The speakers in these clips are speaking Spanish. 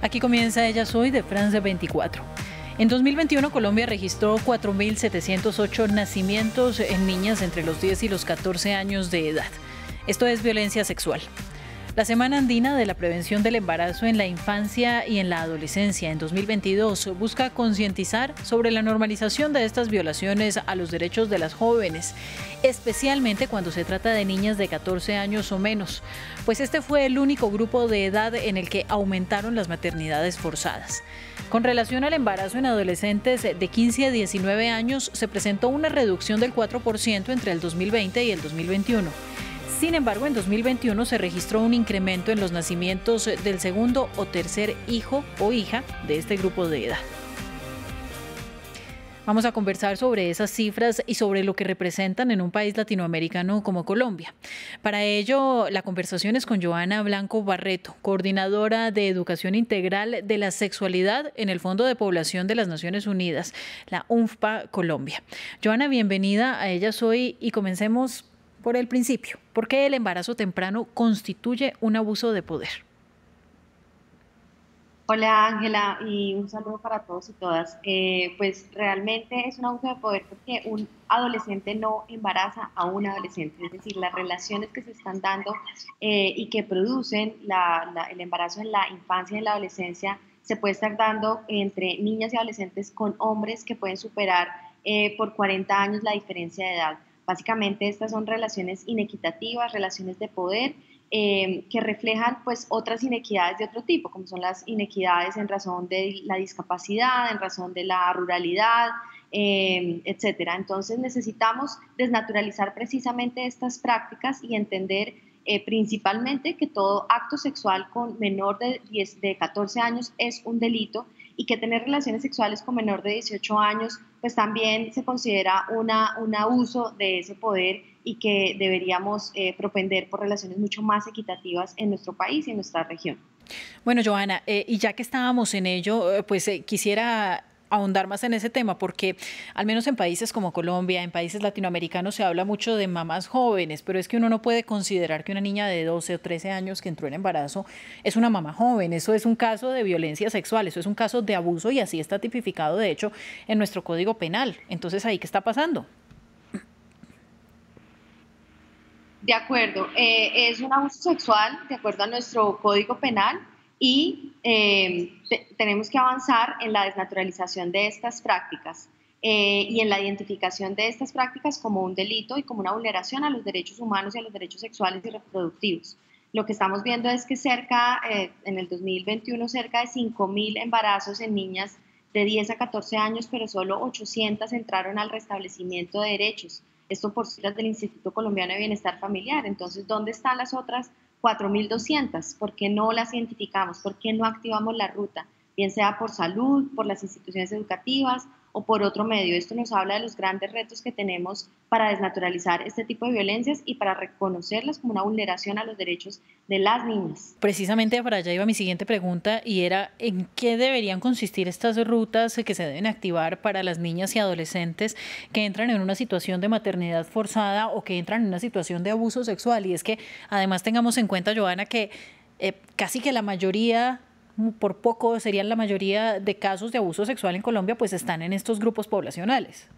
Aquí comienza Ella Soy de France 24. En 2021 Colombia registró 4.708 nacimientos en niñas entre los 10 y los 14 años de edad. Esto es violencia sexual. La Semana Andina de la Prevención del Embarazo en la Infancia y en la Adolescencia en 2022 busca concientizar sobre la normalización de estas violaciones a los derechos de las jóvenes, especialmente cuando se trata de niñas de 14 años o menos, pues este fue el único grupo de edad en el que aumentaron las maternidades forzadas. Con relación al embarazo en adolescentes de 15 a 19 años, se presentó una reducción del 4% entre el 2020 y el 2021. Sin embargo, en 2021 se registró un incremento en los nacimientos del segundo o tercer hijo o hija de este grupo de edad. Vamos a conversar sobre esas cifras y sobre lo que representan en un país latinoamericano como Colombia. Para ello, la conversación es con Joana Blanco Barreto, coordinadora de Educación Integral de la Sexualidad en el Fondo de Población de las Naciones Unidas, la UNFPA Colombia. Joana, bienvenida a Ella Soy y comencemos por el principio. ¿Por qué el embarazo temprano constituye un abuso de poder? Hola Ángela y un saludo para todos y todas. Eh, pues realmente es un abuso de poder porque un adolescente no embaraza a un adolescente, es decir, las relaciones que se están dando eh, y que producen el embarazo en la infancia y en la adolescencia se puede estar dando entre niñas y adolescentes con hombres que pueden superar eh, por 40 años la diferencia de edad. Básicamente estas son relaciones inequitativas, relaciones de poder eh, que reflejan pues otras inequidades de otro tipo, como son las inequidades en razón de la discapacidad, en razón de la ruralidad, eh, etcétera. Entonces necesitamos desnaturalizar precisamente estas prácticas y entender eh, principalmente que todo acto sexual con menor de, 10, de 14 años es un delito y que tener relaciones sexuales con menor de 18 años, pues también se considera una, un abuso de ese poder y que deberíamos eh, propender por relaciones mucho más equitativas en nuestro país y en nuestra región. Bueno, Joana, eh, y ya que estábamos en ello, eh, pues quisiera ahondar más en ese tema, porque al menos en países como Colombia, en países latinoamericanos se habla mucho de mamás jóvenes, pero es que uno no puede considerar que una niña de 12 o 13 años que entró en embarazo es una mamá joven, eso es un caso de violencia sexual, eso es un caso de abuso y así está tipificado de hecho en nuestro Código Penal. Entonces, ¿ahí qué está pasando? De acuerdo, eh, es un abuso sexual de acuerdo a nuestro Código Penal y eh, tenemos que avanzar en la desnaturalización de estas prácticas eh, y en la identificación de estas prácticas como un delito y como una vulneración a los derechos humanos y a los derechos sexuales y reproductivos. Lo que estamos viendo es que cerca, eh, en el 2021, cerca de 5.000 embarazos en niñas de 10 a 14 años, pero solo 800 entraron al restablecimiento de derechos. Esto por cifras del Instituto Colombiano de Bienestar Familiar. Entonces, ¿dónde están las otras 4.200. ¿Por qué no las identificamos? ¿Por qué no activamos la ruta? Bien sea por salud, por las instituciones educativas o por otro medio. Esto nos habla de los grandes retos que tenemos para desnaturalizar este tipo de violencias y para reconocerlas como una vulneración a los derechos de las niñas. Precisamente para allá iba mi siguiente pregunta y era en qué deberían consistir estas rutas que se deben activar para las niñas y adolescentes que entran en una situación de maternidad forzada o que entran en una situación de abuso sexual. Y es que además tengamos en cuenta, Joana, que eh, casi que la mayoría por poco serían la mayoría de casos de abuso sexual en Colombia, pues están en estos grupos poblacionales.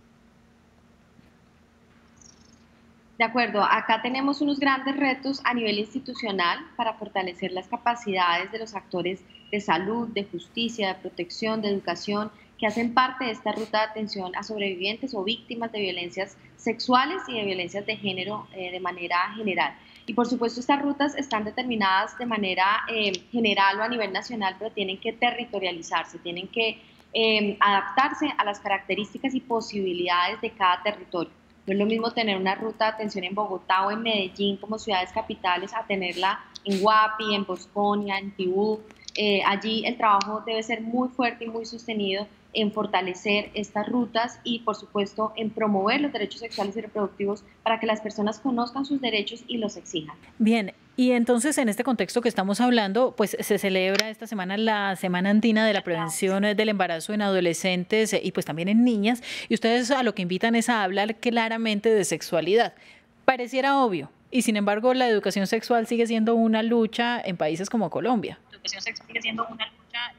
De acuerdo, acá tenemos unos grandes retos a nivel institucional para fortalecer las capacidades de los actores de salud, de justicia, de protección, de educación, que hacen parte de esta ruta de atención a sobrevivientes o víctimas de violencias sexuales y de violencias de género eh, de manera general. Y por supuesto estas rutas están determinadas de manera eh, general o a nivel nacional, pero tienen que territorializarse, tienen que eh, adaptarse a las características y posibilidades de cada territorio. No es lo mismo tener una ruta de atención en Bogotá o en Medellín como ciudades capitales a tenerla en Guapi, en Bosconia, en Tibú. Allí el trabajo debe ser muy fuerte y muy sostenido en fortalecer estas rutas y, por supuesto, en promover los derechos sexuales y reproductivos para que las personas conozcan sus derechos y los exijan. Bien, y entonces en este contexto que estamos hablando, pues se celebra esta semana la Semana Andina de la Prevención del Embarazo en Adolescentes y pues también en niñas, y ustedes a lo que invitan es a hablar claramente de sexualidad. Pareciera obvio, Y sin embargo, la educación sexual sigue siendo una lucha en países como Colombia. La educación sexual sigue siendo una lucha.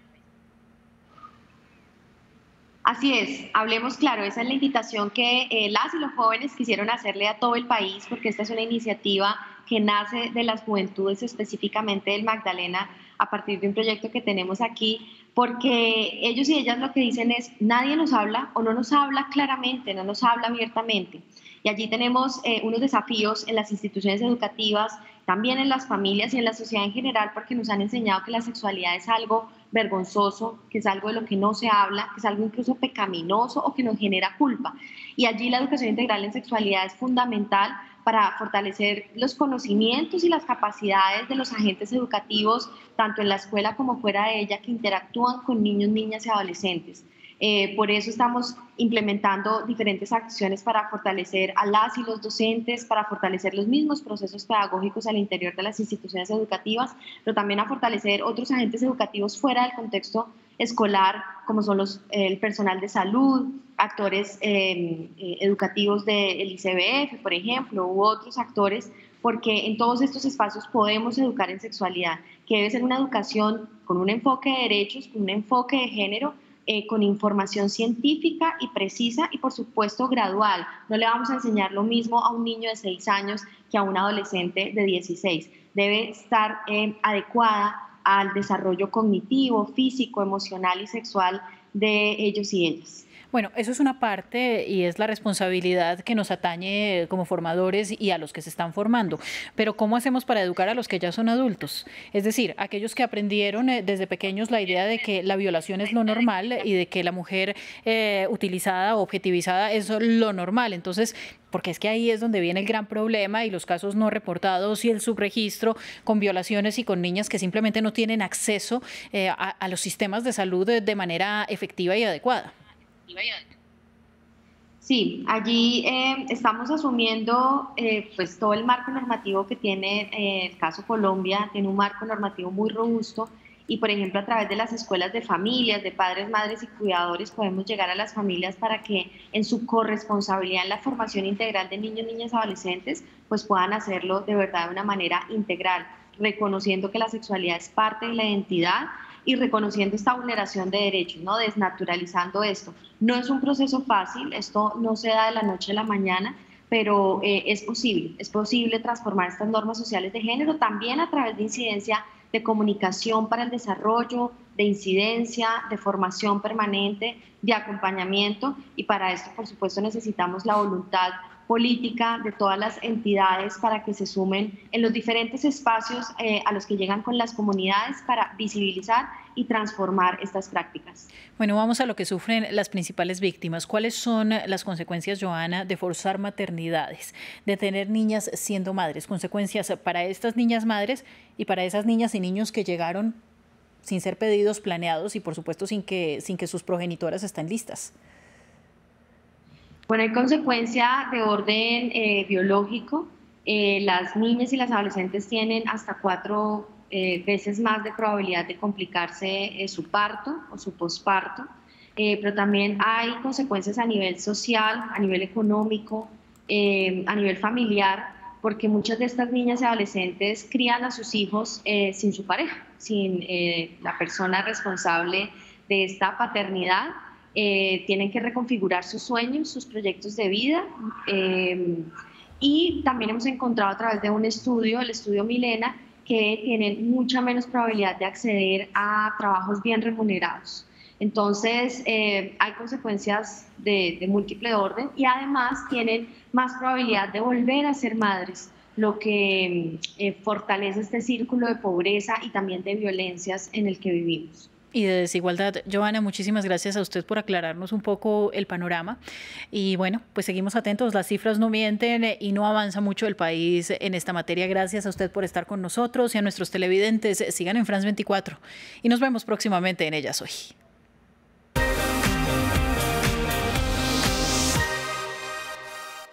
Así es, hablemos claro, esa es la invitación que eh, las y los jóvenes quisieron hacerle a todo el país, porque esta es una iniciativa que nace de las juventudes, específicamente del Magdalena, a partir de un proyecto que tenemos aquí, porque ellos y ellas lo que dicen es, nadie nos habla o no nos habla claramente, no nos habla abiertamente. Y allí tenemos eh, unos desafíos en las instituciones educativas, también en las familias y en la sociedad en general, porque nos han enseñado que la sexualidad es algo vergonzoso, que es algo de lo que no se habla, que es algo incluso pecaminoso o que nos genera culpa. Y allí la educación integral en sexualidad es fundamental para fortalecer los conocimientos y las capacidades de los agentes educativos, tanto en la escuela como fuera de ella, que interactúan con niños, niñas y adolescentes. Eh, por eso estamos implementando diferentes acciones para fortalecer a las y los docentes, para fortalecer los mismos procesos pedagógicos al interior de las instituciones educativas, pero también a fortalecer otros agentes educativos fuera del contexto escolar, como son los, el personal de salud, actores em, eh, educativos del ICBF, por ejemplo, u otros actores, porque en todos estos espacios podemos educar en sexualidad, que debe ser una educación con un enfoque de derechos, con un enfoque de género, eh, con información científica y precisa y por supuesto gradual. No le vamos a enseñar lo mismo a un niño de 6 años que a un adolescente de 16. Debe estar eh, adecuada al desarrollo cognitivo, físico, emocional y sexual de ellos y ellas. Bueno, eso es una parte y es la responsabilidad que nos atañe como formadores y a los que se están formando. Pero ¿cómo hacemos para educar a los que ya son adultos? Es decir, aquellos que aprendieron eh, desde pequeños la idea de que la violación es lo normal y de que la mujer eh, utilizada o objetivizada es lo normal. Entonces, porque es que ahí es donde viene el gran problema y los casos no reportados y el subregistro con violaciones y con niñas que simplemente no tienen acceso eh, a, los sistemas de salud de manera efectiva y adecuada. Sí, allí eh, estamos asumiendo eh, pues todo el marco normativo que tiene eh, el caso Colombia, tiene un marco normativo muy robusto y por ejemplo a través de las escuelas de familias, de padres, madres y cuidadores podemos llegar a las familias para que en su corresponsabilidad en la formación integral de niños, niñas, adolescentes pues puedan hacerlo de verdad de una manera integral, reconociendo que la sexualidad es parte de la identidad y reconociendo esta vulneración de derechos, ¿no? desnaturalizando esto. No es un proceso fácil, esto no se da de la noche a la mañana, pero eh, es posible, es posible transformar estas normas sociales de género también a través de incidencia de comunicación para el desarrollo, de incidencia, de formación permanente, de acompañamiento y para esto, por supuesto, necesitamos la voluntad política de todas las entidades para que se sumen en los diferentes espacios eh, a los que llegan con las comunidades para visibilizar y transformar estas prácticas. Bueno, vamos a lo que sufren las principales víctimas. ¿Cuáles son las consecuencias, Joana, de forzar maternidades, de tener niñas siendo madres? Consecuencias para estas niñas madres y para esas niñas y niños que llegaron sin ser pedidos, planeados y por supuesto sin que, sin que sus progenitoras estén listas. Bueno, hay consecuencia de orden eh, biológico. Eh, las niñas y las adolescentes tienen hasta cuatro eh, veces más de probabilidad de complicarse su parto o su posparto, pero también hay consecuencias a nivel social, a nivel económico, a nivel familiar, porque muchas de estas niñas y adolescentes crían a sus hijos sin su pareja, sin la persona responsable de esta paternidad eh, tienen que reconfigurar sus sueños, sus proyectos de vida. Eh, y también hemos encontrado a través de un estudio, el estudio Milena, que tienen mucha menos probabilidad de acceder a trabajos bien remunerados. Entonces, eh, hay consecuencias de, de, múltiple orden y además tienen más probabilidad de volver a ser madres, lo que fortalece este círculo de pobreza y también de violencias en el que vivimos y de desigualdad. Joana, muchísimas gracias a usted por aclararnos un poco el panorama. Y bueno, pues seguimos atentos, las cifras no mienten y no avanza mucho el país en esta materia. Gracias a usted por estar con nosotros y a nuestros televidentes. Sigan en France 24 y nos vemos próximamente en Ellas Hoy.